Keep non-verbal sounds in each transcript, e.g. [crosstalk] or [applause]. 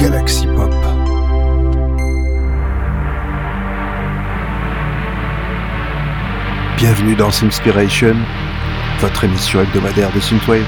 Galaxy Pop. Bienvenue dans Inspiration, votre émission hebdomadaire de Synthwave.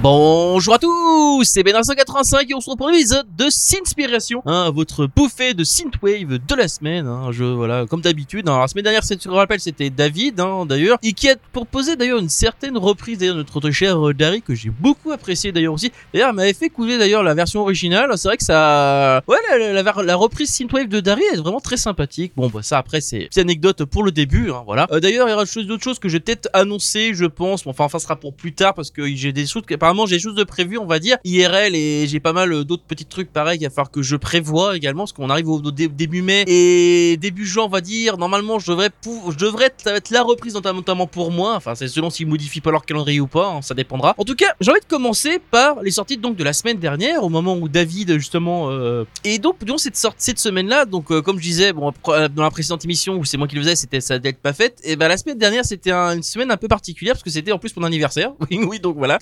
Bonjour à tous, c'est Ben185 et on se retrouve pour l'épisode de Synspiration, hein, votre bouffée de synthwave de la semaine. Hein, je voilà, comme d'habitude. Hein, la semaine dernière, je rappelle, c'était David, hein, d'ailleurs, qui a proposé d'ailleurs une certaine reprise d'ailleurs notre, cher euh, Dari que j'ai beaucoup apprécié d'ailleurs aussi. D'ailleurs, m'avait fait couler d'ailleurs la version originale. C'est vrai que ça, ouais, la, la, la, reprise synthwave de Dari est vraiment très sympathique. Bon, bah ça après c'est une anecdote pour le début, hein, voilà. Euh, d'ailleurs, il y aura d'autres choses que je peut-être annoncer, je pense. Bon, enfin, enfin, ce sera pour plus tard parce que j'ai des choses apparemment j'ai choses de prévues, on va dire, IRL et j'ai pas mal d'autres petits trucs pareils à falloir que je prévois également parce qu'on arrive au, début mai et début juin, on va dire. Normalement, je devrais, je devrais être, la reprise notamment pour moi. Enfin, c'est selon s'ils modifient pas leur calendrier ou pas, hein, ça dépendra. En tout cas, j'ai envie de commencer par les sorties donc de la semaine dernière, au moment où David justement euh, et donc donc cette cette semaine-là. Donc euh, comme je disais, dans la précédente émission où c'est moi qui le faisais, c'était ça d'être pas faite. Et ben la semaine dernière, c'était une semaine un peu particulière parce que c'était en plus mon anniversaire. [laughs] Oui, oui, donc voilà.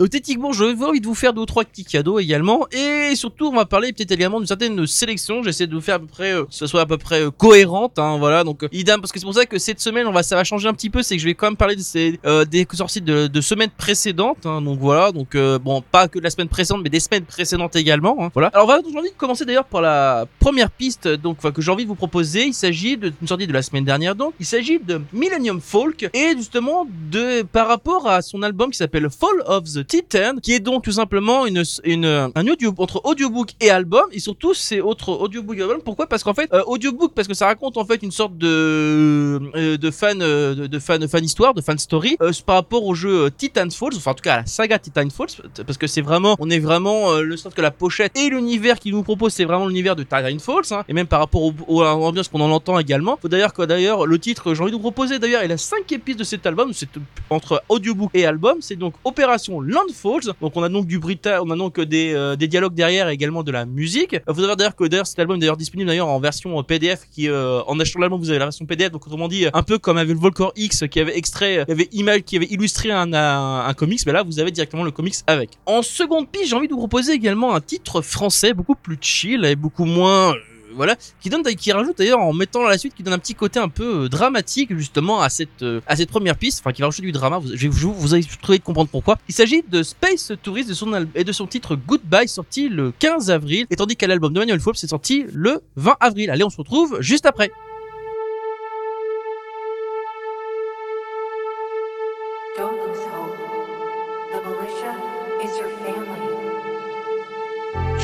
Je vais de vous faire deux ou trois petits cadeaux également. Et surtout, on va parler peut-être également d'une certaine sélection. J'essaie de vous faire à peu près, euh, que ce soit à peu près euh, cohérente. Hein, voilà, donc euh, idem, parce que c'est pour ça que cette semaine, on va, ça va changer un petit peu. C'est que je vais quand même parler de ces, des sorties de, de semaines précédentes. Hein, donc voilà, donc bon, pas que de la semaine précédente, mais des semaines précédentes également. Hein, voilà. Alors, j'ai envie de commencer d'ailleurs par la première piste, donc que j'ai envie de vous proposer. Il s'agit d'une sortie de la semaine dernière, donc il s'agit de Millennium Folk et justement de par rapport à son album qui s'appelle Fall of the Titan, qui est donc tout simplement une, une, un audio entre audiobook et album et surtout c'est autre audiobook et album. Pourquoi? Parce qu'en fait euh, audiobook parce que ça raconte en fait une sorte de euh, de fan euh, de, fan fan histoire, de fan story par rapport au jeu Titan Falls, enfin en tout cas à la saga Titan Falls parce que c'est vraiment on est vraiment le sens que la pochette et l'univers qu'il nous propose c'est vraiment l'univers de Titan Falls hein, et même par rapport au, au à l'ambiance qu'on en entend également. Faut d'ailleurs que d'ailleurs le titre j'ai envie de vous proposer d'ailleurs il a 5 épisodes de cet album, c'est entre audiobook et album, c'est donc Opération Landfalls. Donc on a donc du Brita, on a donc des, euh, des dialogues derrière et également de la musique. Il faut savoir d'ailleurs que d'ailleurs cet album est d'ailleurs disponible d'ailleurs en version euh, PDF qui euh, en achetant l'album vous avez la version PDF donc autrement dit un peu comme avec le Volcor X qui avait extrait, qui avait image, qui avait illustré un, un, comics, mais là vous avez directement le comics avec. En seconde piste, j'ai envie de vous proposer également un titre français beaucoup plus chill et beaucoup moins voilà, qui donne, qui rajoute d'ailleurs en mettant à la suite, qui donne un petit côté un peu euh, dramatique justement à cette euh, à cette première piste, enfin qui va rajouter du drama. Vous, je, vous, vous allez trouver de comprendre pourquoi. Il s'agit de Space Tourist de son et de son titre Goodbye sorti le 15 avril, et tandis qu'à l'album de Manuel Forbes c'est sorti le 20 avril. Allez, on se retrouve juste après.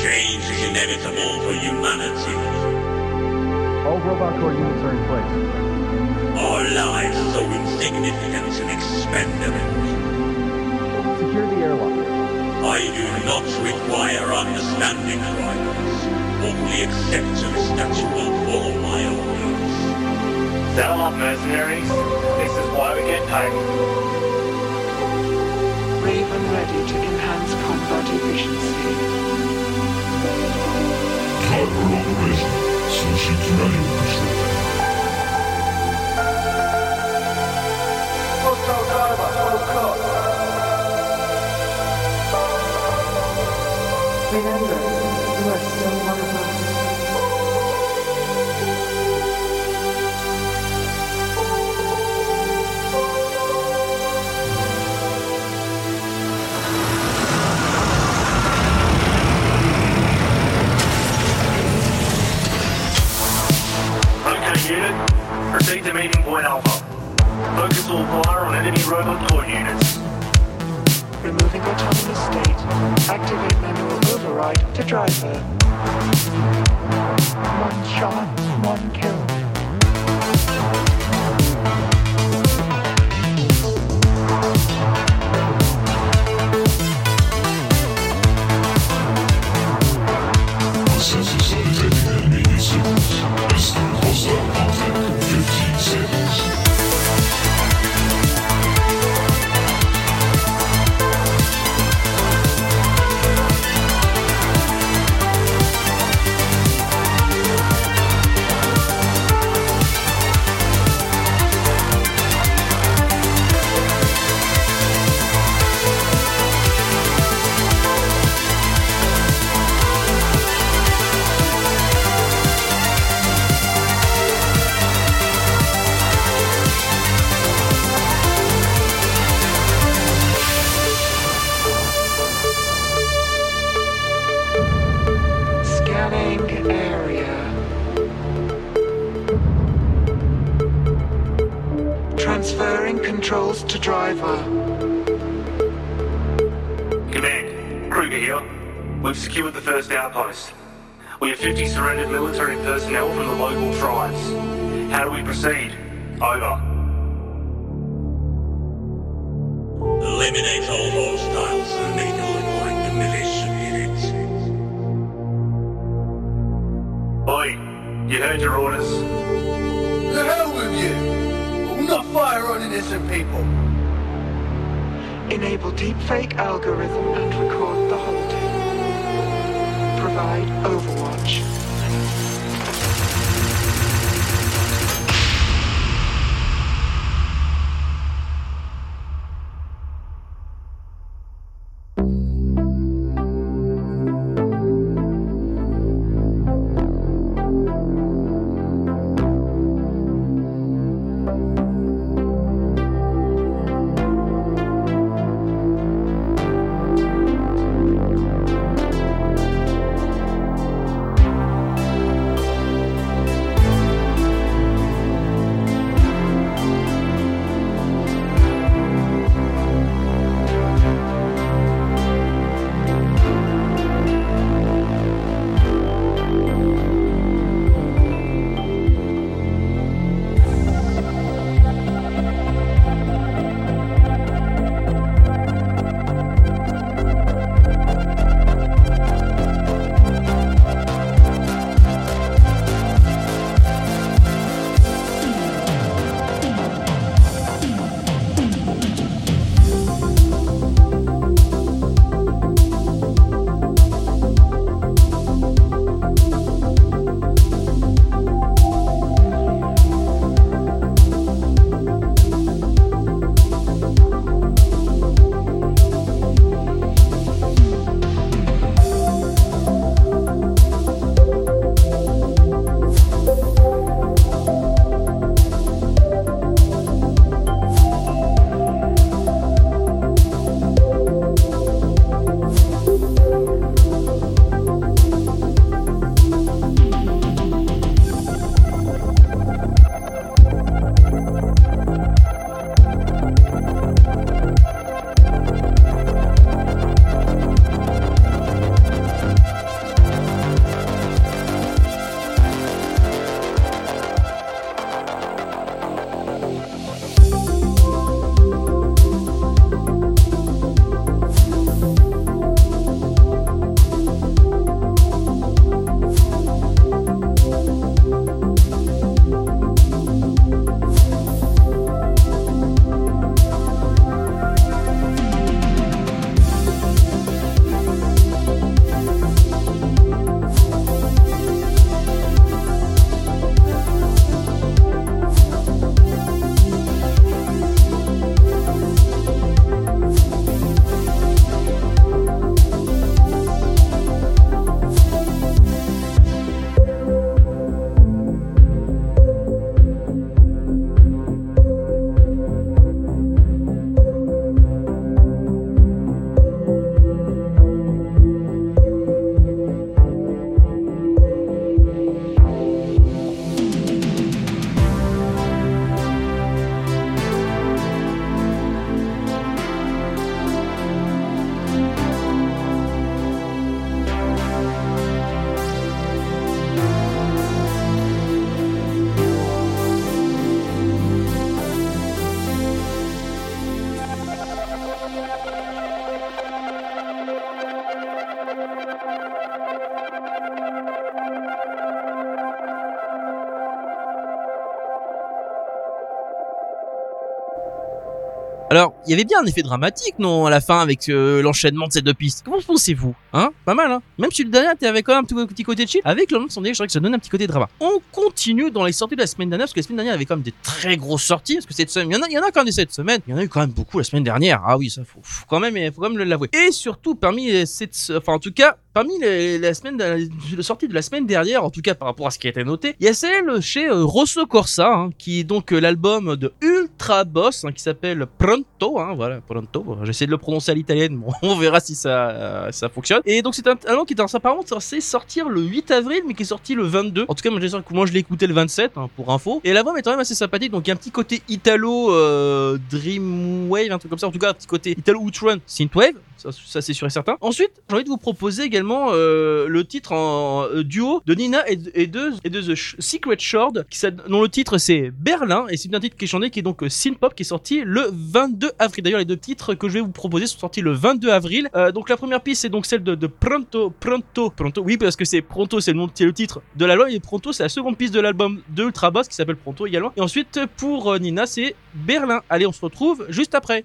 Change is inevitable for humanity. All robot core units are in place. Our lives are so insignificant and expendable. Secure the airlock. I do not require understanding, drivers. Only acceptance that you will follow my orders. Settle up, mercenaries. This is why we get paid. Raven ready to enhance combat efficiency. Driver operation. Remember, you are still one of us. Proceed to meeting point Alpha. Focus all fire on enemy robot core units. Removing autonomous state. Activate manual override to driver. One shot, one kill. Alors, il y avait bien un effet dramatique, non, à la fin, avec euh, l'enchaînement de ces deux pistes. Comment pensez-vous Hein? Pas mal, hein Même si le dernier avait quand même un petit- côté chill, avec le de son délire, je dirais que ça donne un petit côté drama. On continue dans les sorties de la semaine dernière, parce que la semaine dernière, avait quand même des très grosses sorties, parce que cette semaine, il y en a, il y en a quand même des cette semaine, il y en a eu quand même beaucoup la semaine dernière. Ah oui, ça, faut, faut quand même, faut quand même l'avouer. Et surtout, parmi les- cette, enfin, en tout cas, parmi la semaine, de- les sorties de la semaine dernière, en tout cas par rapport à ce qui a été noté, il y a celle chez euh, Rosso Corsa, hein, qui est donc euh, l'album de Ultra boss hein, qui s'appelle Pronto. Hein, voilà, Pronto. J'essaie de le prononcer à l'italienne. Bon, [laughs] on verra si ça, euh, ça fonctionne. Et donc c'est un talent qui est censé sortir le 8 avril, mais qui est sorti le 22. En tout cas, moi, moi je l'ai écouté le 27 hein, pour info. Et la voix est quand même assez sympathique. Donc il y a un petit côté Italo euh, Dreamwave, un truc comme ça. En tout cas, un petit côté Italo Outrun Synthwave. Ça, ça, c'est sûr et certain. Ensuite, j'ai envie de vous proposer également euh, le titre en euh, duo de Nina et, de, The Secret Shard, qui, dont le titre c'est Berlin, et c'est un titre qui est chanté, qui est donc euh, Synthpop, qui est sorti le 22 avril. D'ailleurs, les deux titres que je vais vous proposer sont sortis le 22 avril. Donc la première piste, c'est donc celle de, Pronto, Pronto, Pronto. Oui, parce que c'est Pronto, c'est le nom, le titre de l'album, et Pronto, c'est la seconde piste de l'album de Ultra Boss, qui s'appelle Pronto également. Et ensuite, pour Nina, c'est Berlin. Allez, on se retrouve juste après.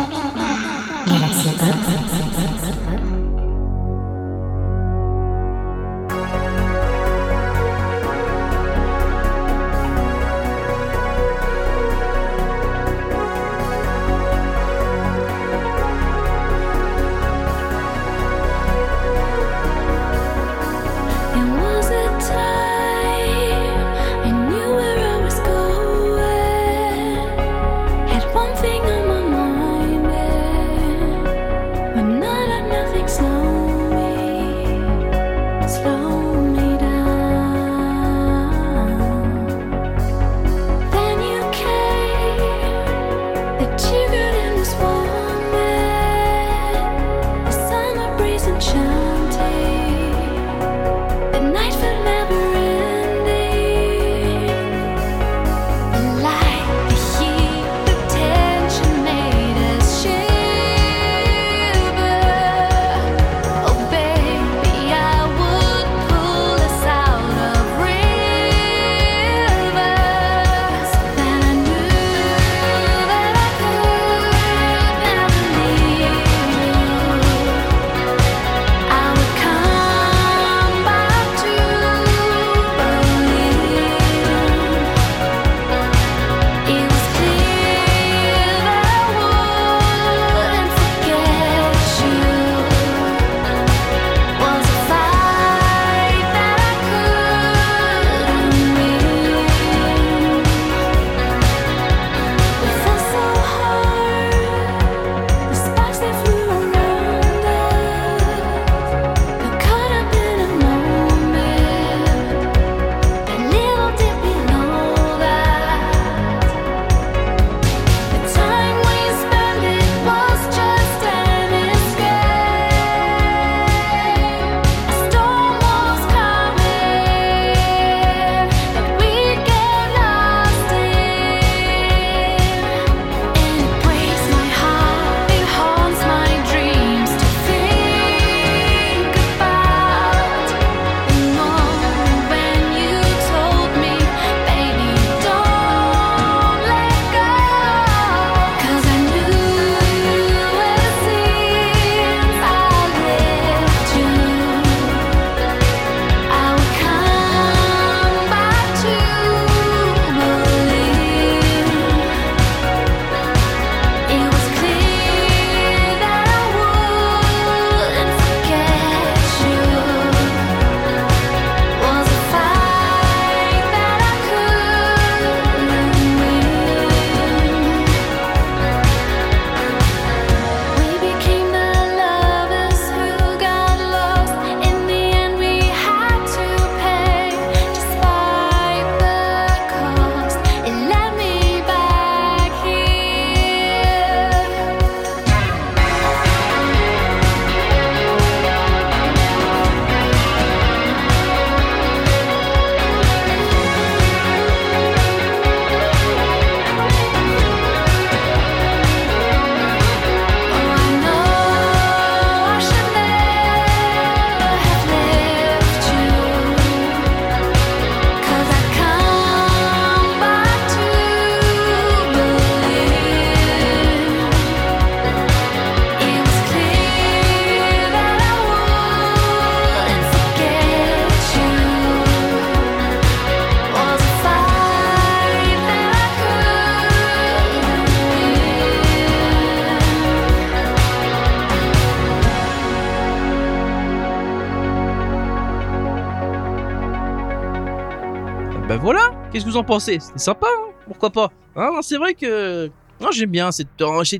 qu'est-ce que vous en pensez? C'était sympa, hein? Pourquoi pas? Hein, C'est vrai que... Non, j'aime bien, c'est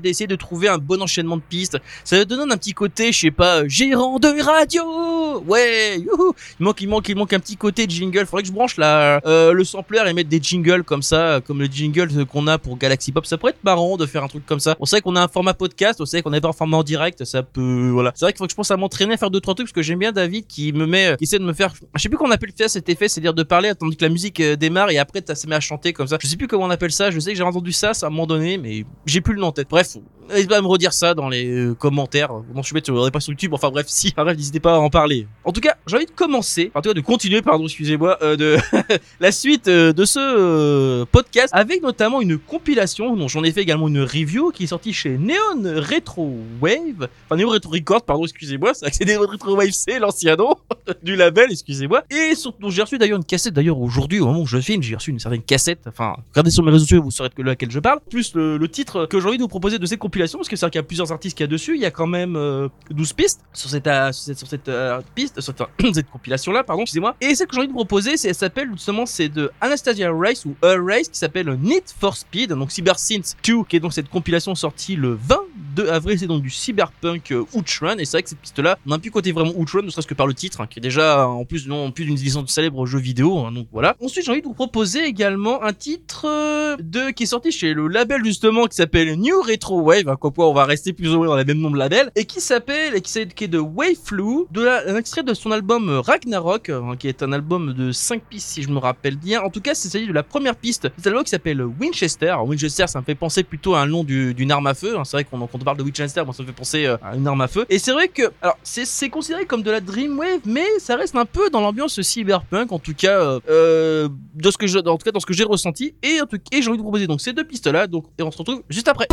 essayé de trouver un bon enchaînement de pistes. Ça donne un petit côté, je sais pas, gérant de radio. Ouais, youhou. Il manque, il manque, il manque un petit côté jingle. Faudrait que je branche la, euh, le sampler et mettre des jingles comme ça, comme le jingle qu'on a pour Galaxy Pop. Ça pourrait être marrant de faire un truc comme ça. On sait qu'on a un format podcast, on sait qu'on n'est pas un format en direct. Ça peut, voilà. C'est vrai qu'il faut que je pense à m'entraîner à faire deux trois trucs parce que j'aime bien David qui me met, qui essaie de me faire. Je sais plus comment on appelle cet effet, c'est-à-dire de parler tandis que la musique euh, démarre et après ça se met à chanter comme ça. Je sais plus comment on appelle ça. Je sais que j'ai entendu ça, ça à un moment donné, mais j'ai plus le nom en tête. Bref, n'hésitez pas à me redire ça dans les euh, commentaires. Non, je suis bête, on pas sur YouTube. Enfin bref, [laughs] si. Bref, n'hésitez pas à en parler. En tout cas, j'ai envie de commencer, en tout cas de continuer, pardon, excusez-moi, euh, de [laughs] la suite euh, de ce podcast avec notamment une compilation dont j'en ai fait également une review qui est sortie chez Neon Retro Wave, enfin Neon Retro Record, pardon, excusez-moi, [laughs] c'est Neon Retro Wave, c'est l'ancien nom du label, excusez-moi. Et surtout, j'ai reçu d'ailleurs une cassette d'ailleurs aujourd'hui au moment où je filme, j'ai reçu une certaine cassette. Enfin, regardez sur mes réseaux sociaux, vous saurez de laquelle je parle. Plus le, le titre que j'ai envie de vous proposer de cette compilation, parce que c'est vrai qu'il y a plusieurs artistes qu'il y a dessus. Il y a quand même euh, 12 pistes sur cette, euh, sur cette, sur cette euh, piste, sur [clears throat] cette, cette compilation là, pardon, excusez-moi. Et celle que j'ai envie de vous proposer, elle s'appelle justement, c'est de Anastasia Race ou A Race qui s'appelle Need for Speed, donc Cyber Synth 2, qui est donc cette compilation sortie le 22 avril. C'est donc du cyberpunk euh, Outrun. Et c'est vrai que cette piste-là, on a plus côté vraiment Outrun, ne serait-ce que par le titre, hein, qui est déjà en plus, non, plus d'une licence célèbre jeu vidéo. hein, donc voilà. Ensuite, j'ai envie de vous proposer également un titre euh, de qui est sorti chez le label justement qui s'appelle New Retro Wave. À quoi point on va rester plus ou moins dans les mêmes noms de label et qui s'appelle et qui, est de Waveflu, de la, un extrait de son album Ragnarok, euh, qui est un album de 5 pistes si je me rappelle bien. En tout cas, c'est s'agit de la première piste. C'est album qui s'appelle Winchester. Alors, Winchester, ça me fait penser plutôt à un nom du- d'une arme à feu. hein. C'est vrai qu'on on parle de Winchester, bon, ça me fait penser euh, à une arme à feu. Et c'est vrai que, alors, c'est considéré comme de la Dreamwave, mais ça reste un peu dans l'ambiance cyberpunk, en tout cas, euh, euh, de ce que je, en tout cas, dans ce que j'ai ressenti. Et et j'ai envie de vous proposer donc ces deux pistes là. Donc, et on se retrouve juste après.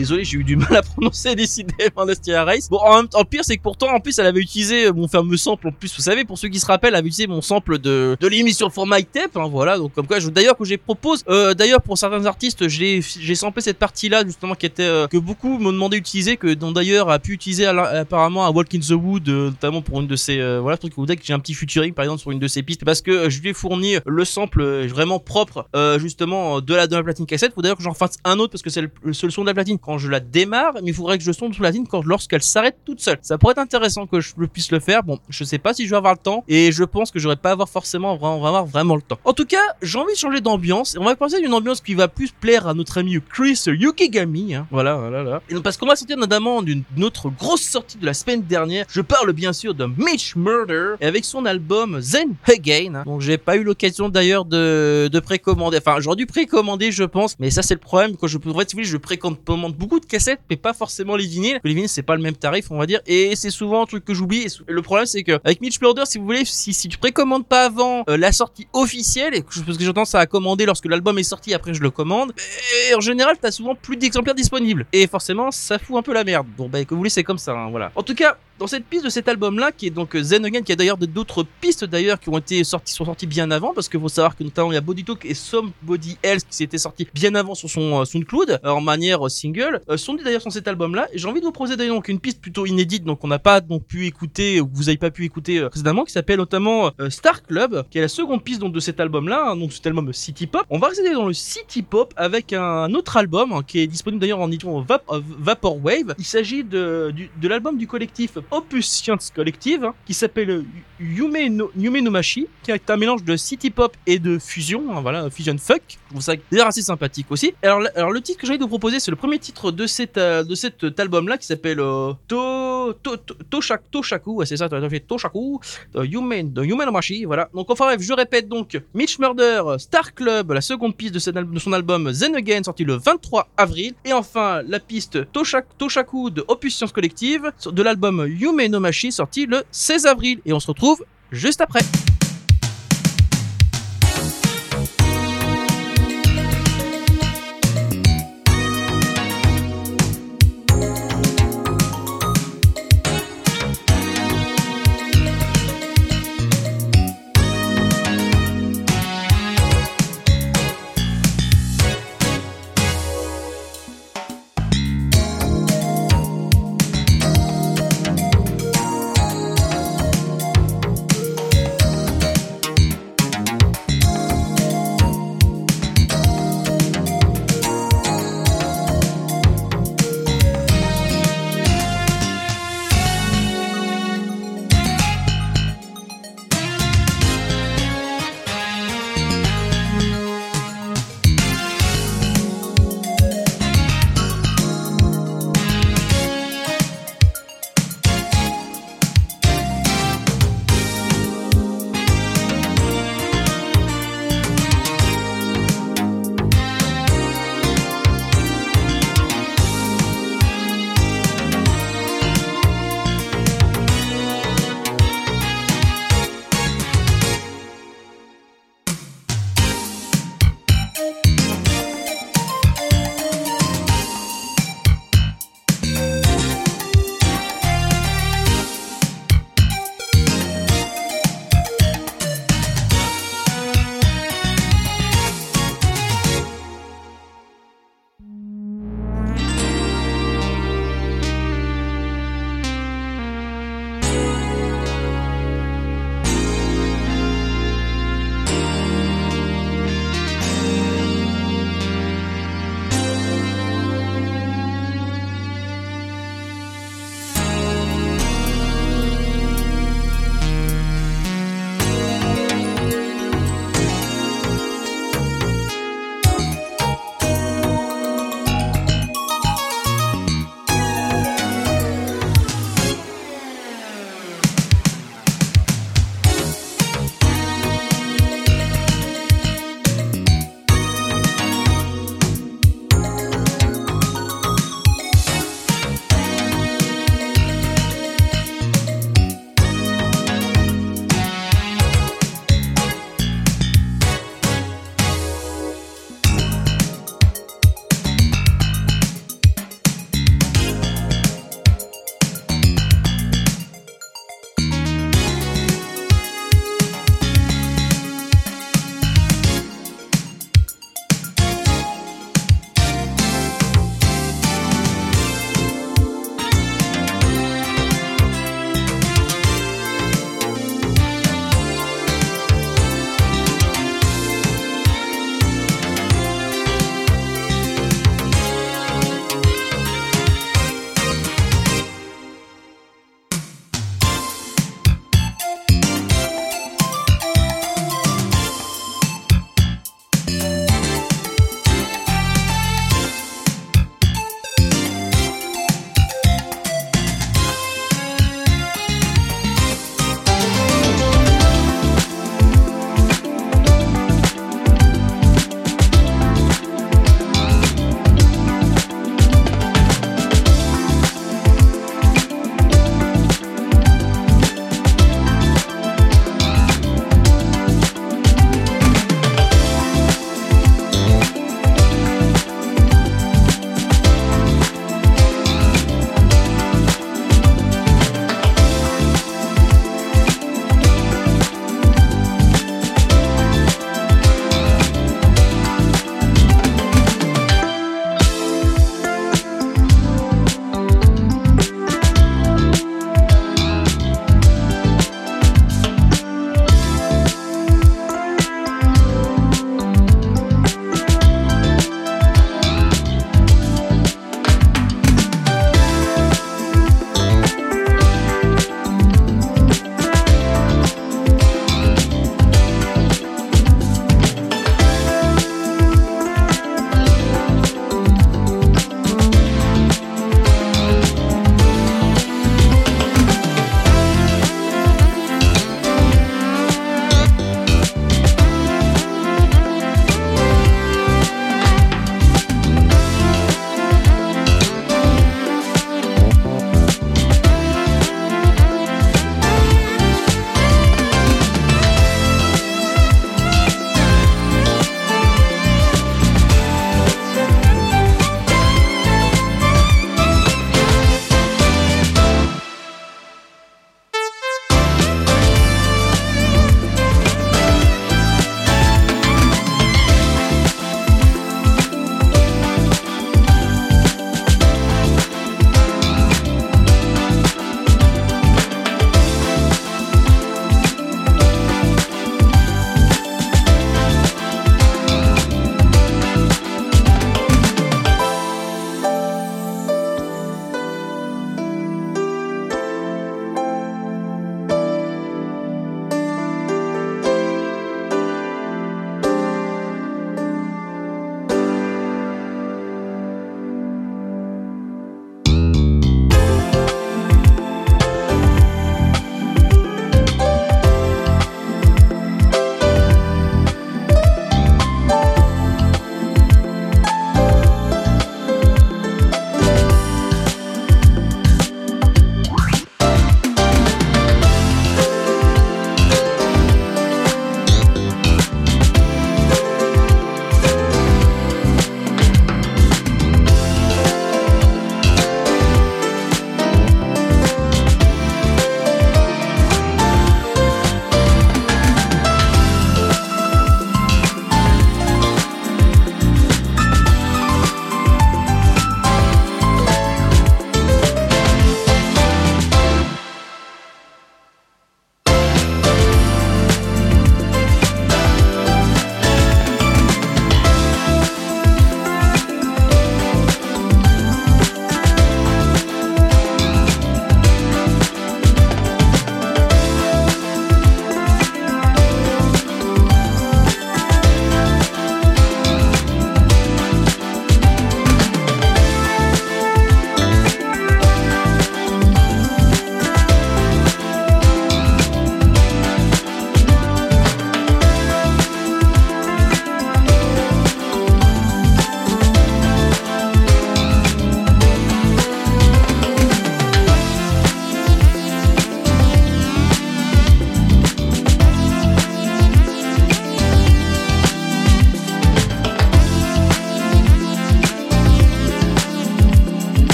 Désolé, j'ai eu du mal à prononcer décidément Nastia Race. Bon, en même temps, le pire, c'est que pourtant, en plus, elle avait utilisé mon fameux sample. En plus, vous savez, pour ceux qui se rappellent, elle avait utilisé mon sample de, de l'émission Format Tape. Hein, voilà, donc comme quoi, d'ailleurs, que j'ai propose, euh, d'ailleurs, pour certains artistes, j'ai, samplé cette partie-là, justement, qui était, euh, que beaucoup m'ont demandé d'utiliser, que dont d'ailleurs a pu utiliser apparemment à Walk in the Wood, euh, notamment pour une de ses, euh, voilà, truc que j'ai un petit featuring, par exemple, sur une de ses pistes, parce que euh, je lui ai fourni le sample euh, vraiment propre, euh, justement, euh, de la, de la platine cassette. Faut d'ailleurs que j'en fasse un autre, parce que c'est le, le seul son de la platine quand je la démarre, mais il faudrait que je sonde sous la platine quand, lorsqu'elle s'arrête toute seule. Ça pourrait être intéressant que je puisse le faire. Bon, je sais pas si je vais avoir le temps, et je pense que j'aurais pas avoir forcément, vraiment, vraiment, vraiment le temps. En tout cas, j'ai envie de changer d'ambiance, et on va passer d'une ambiance qui va plus plaire à notre ami Chris Yukigami, hein. Voilà, voilà, voilà. Et donc, parce qu'on va sortir notamment d'une autre grosse sortie de la semaine dernière. Je parle bien sûr de Mitch Murder, et avec son album Zen Again. hein. Donc, j'ai pas eu l'occasion d'ailleurs de, de précommander. Enfin, j'aurais dû précommander, je pense, mais ça, c'est le problème. Quand je pourrais, je précommande beaucoup de cassettes, mais pas forcément les vinyles. Les vinyles, c'est pas le même tarif, on va dire, et c'est souvent un truc que j'oublie. Le problème, c'est que avec Mitch Murder, si vous voulez, si, si tu précommandes pas avant euh, la sortie officielle, et je- parce que j'ai tendance à commander lorsque l'album est sorti, après je le commande, et en général, t'as souvent plus d'exemplaires disponibles. Et forcément, ça fout un peu la merde. Bon, bah, que vous voulez, c'est comme ça, hein, voilà. En tout cas, dans cette piste de cet album-là, qui est donc euh, Zen Again, qui a d'ailleurs d'autres pistes d'ailleurs qui ont été sorties, sont sorties bien avant, parce que faut savoir que notamment il y a Body Talk et Somebody Else qui s'étaient sortis bien avant sur son euh, SoundCloud, en manière euh, single, euh, sont d'ailleurs sur cet album-là. Et j'ai envie de vous proposer d'ailleurs donc une piste plutôt inédite, donc on n'a pas donc pu écouter, ou que vous n'avez pas pu écouter euh, précédemment, qui s'appelle notamment euh, Star Club, qui est la seconde piste donc de cet album-là, hein, donc cet album City Pop. On va rester dans le City Pop avec un autre album hein, qui est disponible d'ailleurs en édition Vap- Vaporwave. Il s'agit de, l'album du collectif Opus Science Collective hein, qui s'appelle Yume no, Yume no Machi, qui est un mélange de City Pop et de fusion, voilà, fusion fuck. Je trouve ça assez sympathique aussi. Alors, alors le titre que j'ai de vous proposer, c'est le premier titre de cet, euh, de cet album-là qui s'appelle euh, To, to, to, Toshaku, c'est ça, à fait, Toshaku, euh, no Machi, voilà. Donc enfin bref, je répète donc, Mitch Murder, euh, Star Club, la seconde piste de, de son album Zen Again, sorti le 23 avril. Et enfin, la piste Toshak, Toshaku de Opus Science Collective, de l'album Yume no Machi, sorti le 16 avril. Et on se retrouve juste après.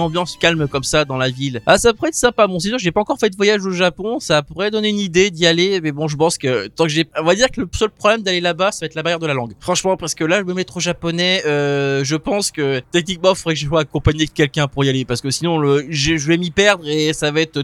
Ambiance calme comme ça dans la ville. Ah, ça pourrait être sympa. Bon, c'est sûr, j'ai pas encore fait de voyage au Japon. Ça pourrait donner une idée d'y aller. Mais bon, je pense que tant que j'ai, on va dire que le seul problème d'aller là-bas, ça va être la barrière de la langue. Franchement, parce que là, je me mettre au japonais, euh, je pense que techniquement, faudrait que je sois accompagné de quelqu'un pour y aller. Parce que sinon, je, vais m'y perdre et ça va être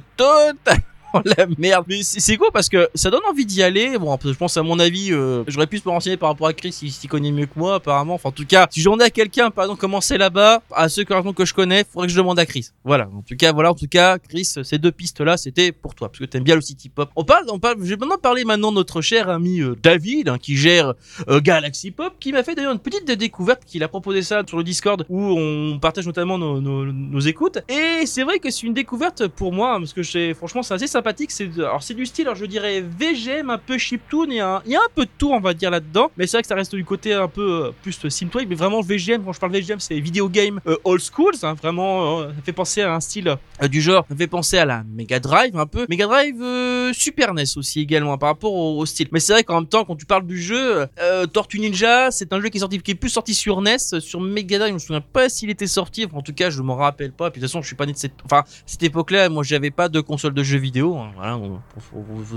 [laughs] la merde. Mais c'est c'est cool parce que ça donne envie d'y aller. Bon, je pense à mon avis, euh, j'aurais pu se renseigner par rapport à Chris s'il s'y connaît mieux que moi, apparemment. Enfin, en tout cas, si j'en ai à quelqu'un, pardon, commencer là-bas, à ceux que je connais, faudrait que je demande à Chris. Voilà. En tout cas, voilà. En tout cas, Chris, ces deux pistes-là, c'était pour toi parce que t'aimes bien le city pop. On parle, on parle. Je vais maintenant parler maintenant de notre cher ami euh, David, hein, qui gère euh, Galaxy Pop, qui m'a fait d'ailleurs une petite découverte, qu'il a proposé ça sur le Discord où on partage notamment nos, nos, écoutes. Et c'est vrai que c'est une découverte pour moi, parce que franchement c'est assez C'est alors c'est du style, je dirais VGM, un peu chiptune, il y a un, y a un peu de tout on va dire là-dedans, mais c'est vrai que ça reste du côté un peu euh, plus synthwave, mais vraiment VGM. Quand je parle VGM, c'est video game euh, old schools, hein, vraiment. euh, ça fait penser à un style euh, du genre, ça fait penser à la Mega Drive un peu, Mega Drive Super NES aussi également par rapport au, style. Mais c'est vrai qu'en même temps, quand tu parles du jeu, Tortue Ninja, c'est un jeu qui est sorti, qui est plus sorti sur NES, sur Mega Drive, je me souviens pas s'il était sorti. En tout cas, je m'en rappelle pas. Puis de toute façon, je suis pas né de cette époque-là. Moi, j'avais pas de console de jeux vidéo. Hein, voilà,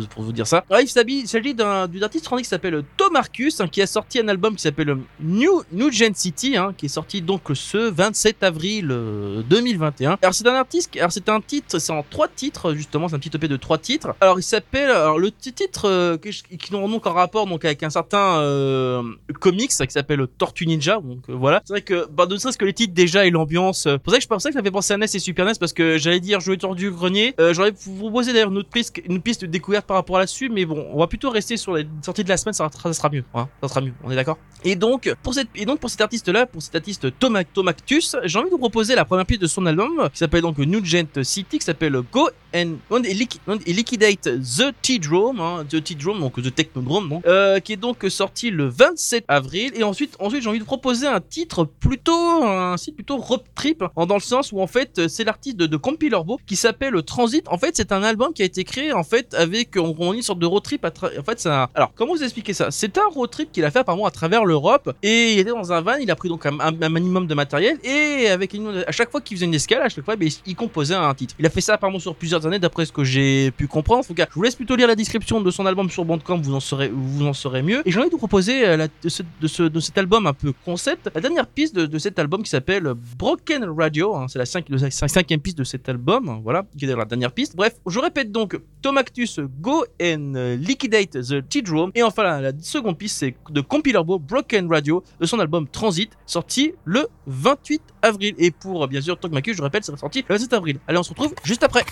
pour, vous- dire ça. Alors, il s'agit d'un artiste français qui s'appelle Tom Marcus, hein, qui a sorti un album qui s'appelle New New Gen City, hein, qui est sorti donc ce 27 avril euh, 2021. Alors c'est un artiste, qui- alors c'est un titre, c'est en trois titres justement, c'est un petit EP de trois titres. Alors il s'appelle, alors le petit titre euh, je- qui n'ont donc en rapport donc avec un certain euh, comics qui s'appelle Tortue Ninja. Donc euh, voilà, c'est vrai que bah, ne serait-ce que les titres déjà et l'ambiance. euh, C'est pour ça que je pensais que ça fait penser à NES et Super NES parce que j'allais dire jouer tordu grenier. Euh, J'aurais proposé une piste, de découverte par rapport là-dessus, mais bon, on va plutôt rester sur les sorties de la semaine, ça, sera- mieux, hein, ça sera mieux, on est d'accord. Et donc pour cette et donc pour cet artiste-là, pour cet artiste Thomas Tomactus, j'ai envie de vous proposer la première piste de son album qui s'appelle donc New Gent City, qui s'appelle Go and, and, Liqui- and Liquidate the T-Drum, hein, the T-Drum, donc The Technodrome, donc, euh, qui est donc sorti le 27 avril. Et ensuite, ensuite j'ai envie de proposer un titre plutôt, un site plutôt road trip, hein, dans le sens où en fait c'est l'artiste de, de Compilorbo qui s'appelle Transit. En fait, c'est un album qui a été créé en fait avec, on, on une sorte de road trip. À en fait, c'est un. Alors, comment vous expliquer ça? C'est un road trip qu'il a fait apparemment à travers l'Europe et il était dans un van. Il a pris donc un, minimum de matériel et avec une, à chaque fois qu'il faisait une escale, à chaque fois, ben, il, composait un titre. Il a fait ça apparemment sur plusieurs années, d'après ce que j'ai pu comprendre. En tout cas, je vous laisse plutôt lire la description de son album sur Bandcamp, vous en saurez, vous en saurez mieux. Et j'ai envie de vous proposer euh, de, ce, de, ce- de cet album un peu concept, la dernière piste de, de cet album qui s'appelle Broken Radio. hein. c'est la, la cinquième piste de cet album, voilà, qui est la dernière piste. Bref, je répète répète donc Tomactus Go and Liquidate the Tea Drum. Et enfin, la, seconde piste, c'est de Compiler Broken Radio, de son album Transit, sorti le 28 avril. Et pour, bien sûr, Tomactus, je répète, c'est sorti le 7 avril. Allez, on se retrouve juste après.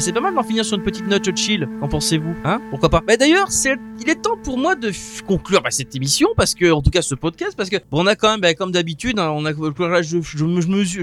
C'est pas mal d'en finir sur une petite note chill. Qu'en pensez-vous Hein? Pourquoi pas? Bah d'ailleurs, c'est il est temps pour moi de conclure bah, cette émission parce que en tout cas ce podcast parce que bon, on a quand même bah, comme d'habitude hein, on a je, je,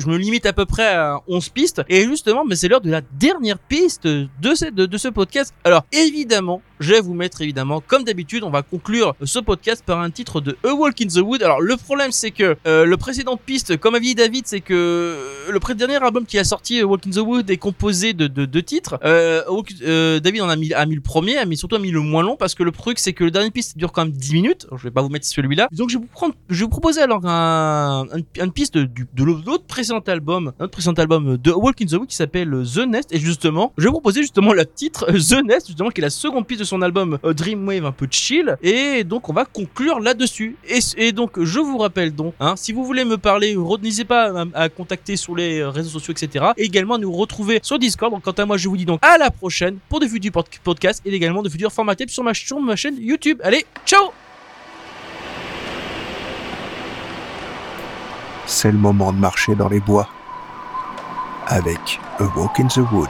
me, limite à peu près à 11 pistes et justement mais c'est l'heure de la dernière piste de, de ce podcast. Alors évidemment, je vais vous mettre évidemment comme d'habitude, on va conclure ce podcast par un titre de A Walk in the Wood. Alors le problème c'est que euh, le précédent piste comme a dit David, c'est que euh, le dernier album qui a sorti A Walk in the Wood est composé de deux de, titres. Euh, euh, David en a mis, a mis le premier, mais surtout a mis le moins long parce que le truc c'est que le dernier piste dure quand même 10 minutes. Alors, je vais pas vous mettre celui-là. Donc je vais vous prendre, je vais vous proposer alors un, un- une piste de l'autre précédent album, notre précédent album de A Walk in the Wood qui s'appelle The Nest et justement, je vais vous proposer justement le titre euh, The Nest justement qui est la seconde piste de son album euh, Dreamwave un peu chill et donc on va conclure là-dessus. Et, donc je vous rappelle donc, hein, si vous voulez me parler, n'hésitez pas à, contacter sur les euh, réseaux sociaux etc. Et également à nous retrouver sur Discord. Donc quant à moi je vous dis donc à la prochaine pour de futurs pod- podcasts et également de futurs formats sur ma, sur ma chaîne YouTube. Allez, ciao C'est le moment de marcher dans les bois. Avec A Walk in the Wood.